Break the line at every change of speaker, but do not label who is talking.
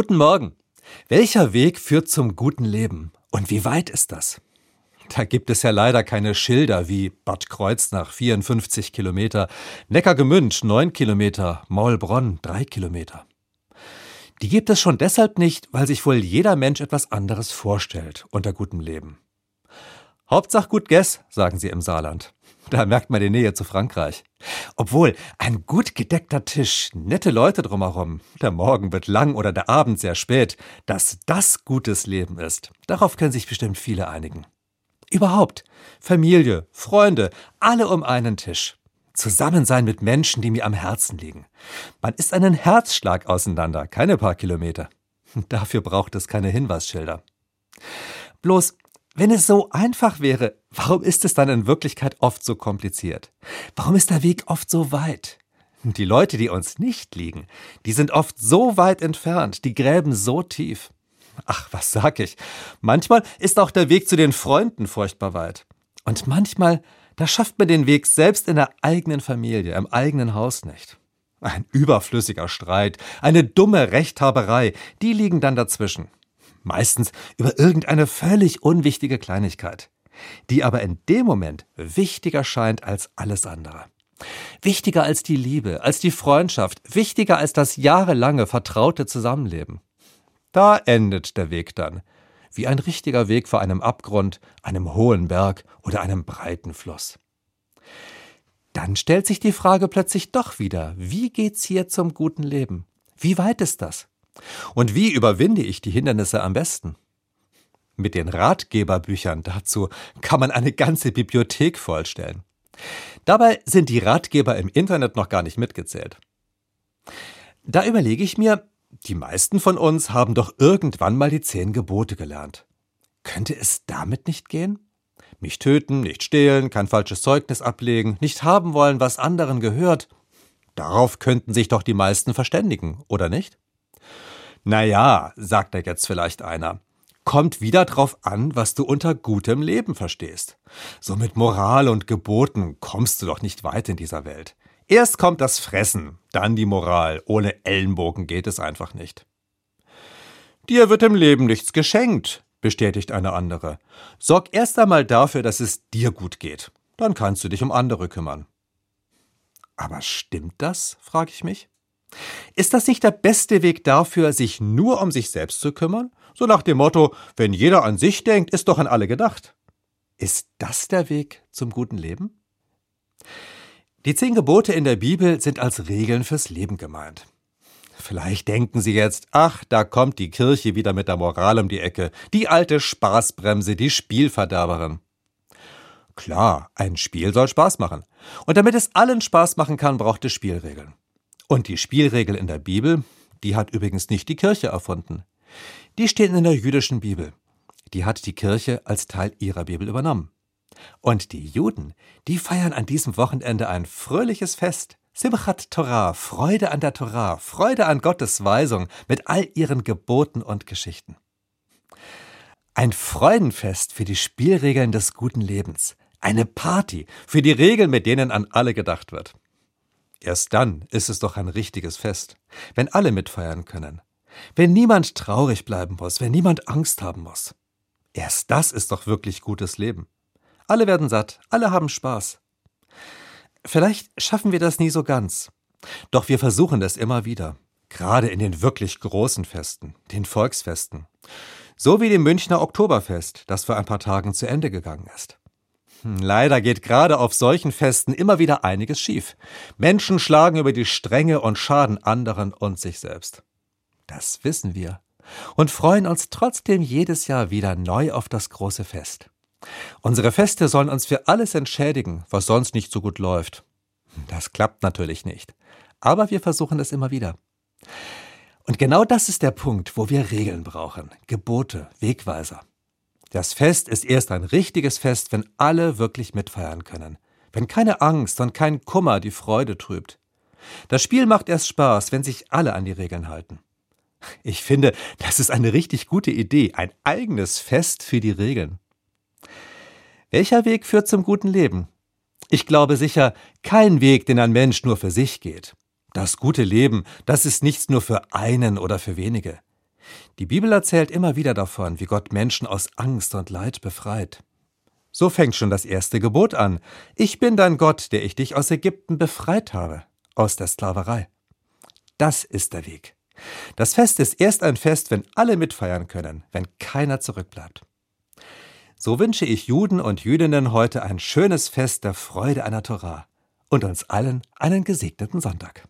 Guten Morgen. Welcher Weg führt zum guten Leben? Und wie weit ist das? Da gibt es ja leider keine Schilder wie Bad Kreuznach 54 Kilometer, Neckargemünd 9 Kilometer, Maulbronn 3 Kilometer. Die gibt es schon deshalb nicht, weil sich wohl jeder Mensch etwas anderes vorstellt unter gutem Leben. Hauptsache gut Guess, sagen sie im Saarland. Da merkt man die Nähe zu Frankreich. Obwohl, ein gut gedeckter Tisch, nette Leute drumherum, der Morgen wird lang oder der Abend sehr spät, dass das gutes Leben ist, darauf können sich bestimmt viele einigen. Überhaupt, Familie, Freunde, alle um einen Tisch. Zusammen sein mit Menschen, die mir am Herzen liegen. Man ist einen Herzschlag auseinander, keine paar Kilometer. Dafür braucht es keine Hinweisschilder. Bloß, wenn es so einfach wäre, warum ist es dann in Wirklichkeit oft so kompliziert? Warum ist der Weg oft so weit? Die Leute, die uns nicht liegen, die sind oft so weit entfernt, die gräben so tief. Ach, was sag ich? Manchmal ist auch der Weg zu den Freunden furchtbar weit. Und manchmal, da schafft man den Weg selbst in der eigenen Familie, im eigenen Haus nicht. Ein überflüssiger Streit, eine dumme Rechthaberei, die liegen dann dazwischen meistens über irgendeine völlig unwichtige Kleinigkeit, die aber in dem Moment wichtiger scheint als alles andere. Wichtiger als die Liebe, als die Freundschaft, wichtiger als das jahrelange vertraute Zusammenleben. Da endet der Weg dann, wie ein richtiger Weg vor einem Abgrund, einem hohen Berg oder einem breiten Fluss. Dann stellt sich die Frage plötzlich doch wieder, wie geht's hier zum guten Leben? Wie weit ist das? Und wie überwinde ich die Hindernisse am besten? Mit den Ratgeberbüchern dazu kann man eine ganze Bibliothek vollstellen. Dabei sind die Ratgeber im Internet noch gar nicht mitgezählt. Da überlege ich mir, die meisten von uns haben doch irgendwann mal die zehn Gebote gelernt. Könnte es damit nicht gehen? Nicht töten, nicht stehlen, kein falsches Zeugnis ablegen, nicht haben wollen, was anderen gehört. Darauf könnten sich doch die meisten verständigen, oder nicht? Naja, sagt da jetzt vielleicht einer. Kommt wieder drauf an, was du unter gutem Leben verstehst. So mit Moral und Geboten kommst du doch nicht weit in dieser Welt. Erst kommt das Fressen, dann die Moral. Ohne Ellenbogen geht es einfach nicht. Dir wird im Leben nichts geschenkt, bestätigt eine andere. Sorg erst einmal dafür, dass es dir gut geht. Dann kannst du dich um andere kümmern. Aber stimmt das? frage ich mich. Ist das nicht der beste Weg dafür, sich nur um sich selbst zu kümmern? So nach dem Motto, wenn jeder an sich denkt, ist doch an alle gedacht. Ist das der Weg zum guten Leben? Die zehn Gebote in der Bibel sind als Regeln fürs Leben gemeint. Vielleicht denken Sie jetzt, ach, da kommt die Kirche wieder mit der Moral um die Ecke, die alte Spaßbremse, die Spielverderberin. Klar, ein Spiel soll Spaß machen. Und damit es allen Spaß machen kann, braucht es Spielregeln. Und die Spielregel in der Bibel, die hat übrigens nicht die Kirche erfunden. Die stehen in der jüdischen Bibel. Die hat die Kirche als Teil ihrer Bibel übernommen. Und die Juden, die feiern an diesem Wochenende ein fröhliches Fest. Simchat Torah, Freude an der Torah, Freude an Gottes Weisung mit all ihren Geboten und Geschichten. Ein Freudenfest für die Spielregeln des guten Lebens. Eine Party für die Regeln, mit denen an alle gedacht wird. Erst dann ist es doch ein richtiges Fest, wenn alle mitfeiern können, wenn niemand traurig bleiben muss, wenn niemand Angst haben muss. Erst das ist doch wirklich gutes Leben. Alle werden satt, alle haben Spaß. Vielleicht schaffen wir das nie so ganz, doch wir versuchen es immer wieder, gerade in den wirklich großen Festen, den Volksfesten, so wie dem Münchner Oktoberfest, das vor ein paar Tagen zu Ende gegangen ist. Hm, leider geht gerade auf solchen Festen immer wieder einiges schief. Menschen schlagen über die Stränge und schaden anderen und sich selbst. Das wissen wir und freuen uns trotzdem jedes Jahr wieder neu auf das große Fest. Unsere Feste sollen uns für alles entschädigen, was sonst nicht so gut läuft. Das klappt natürlich nicht, aber wir versuchen es immer wieder. Und genau das ist der Punkt, wo wir Regeln brauchen, Gebote, Wegweiser. Das Fest ist erst ein richtiges Fest, wenn alle wirklich mitfeiern können. Wenn keine Angst und kein Kummer die Freude trübt. Das Spiel macht erst Spaß, wenn sich alle an die Regeln halten. Ich finde, das ist eine richtig gute Idee, ein eigenes Fest für die Regeln. Welcher Weg führt zum guten Leben? Ich glaube sicher, kein Weg, den ein Mensch nur für sich geht. Das gute Leben, das ist nichts nur für einen oder für wenige. Die Bibel erzählt immer wieder davon, wie Gott Menschen aus Angst und Leid befreit. So fängt schon das erste Gebot an. Ich bin dein Gott, der ich dich aus Ägypten befreit habe, aus der Sklaverei. Das ist der Weg. Das Fest ist erst ein Fest, wenn alle mitfeiern können, wenn keiner zurückbleibt. So wünsche ich Juden und Jüdinnen heute ein schönes Fest der Freude einer Torah und uns allen einen gesegneten Sonntag.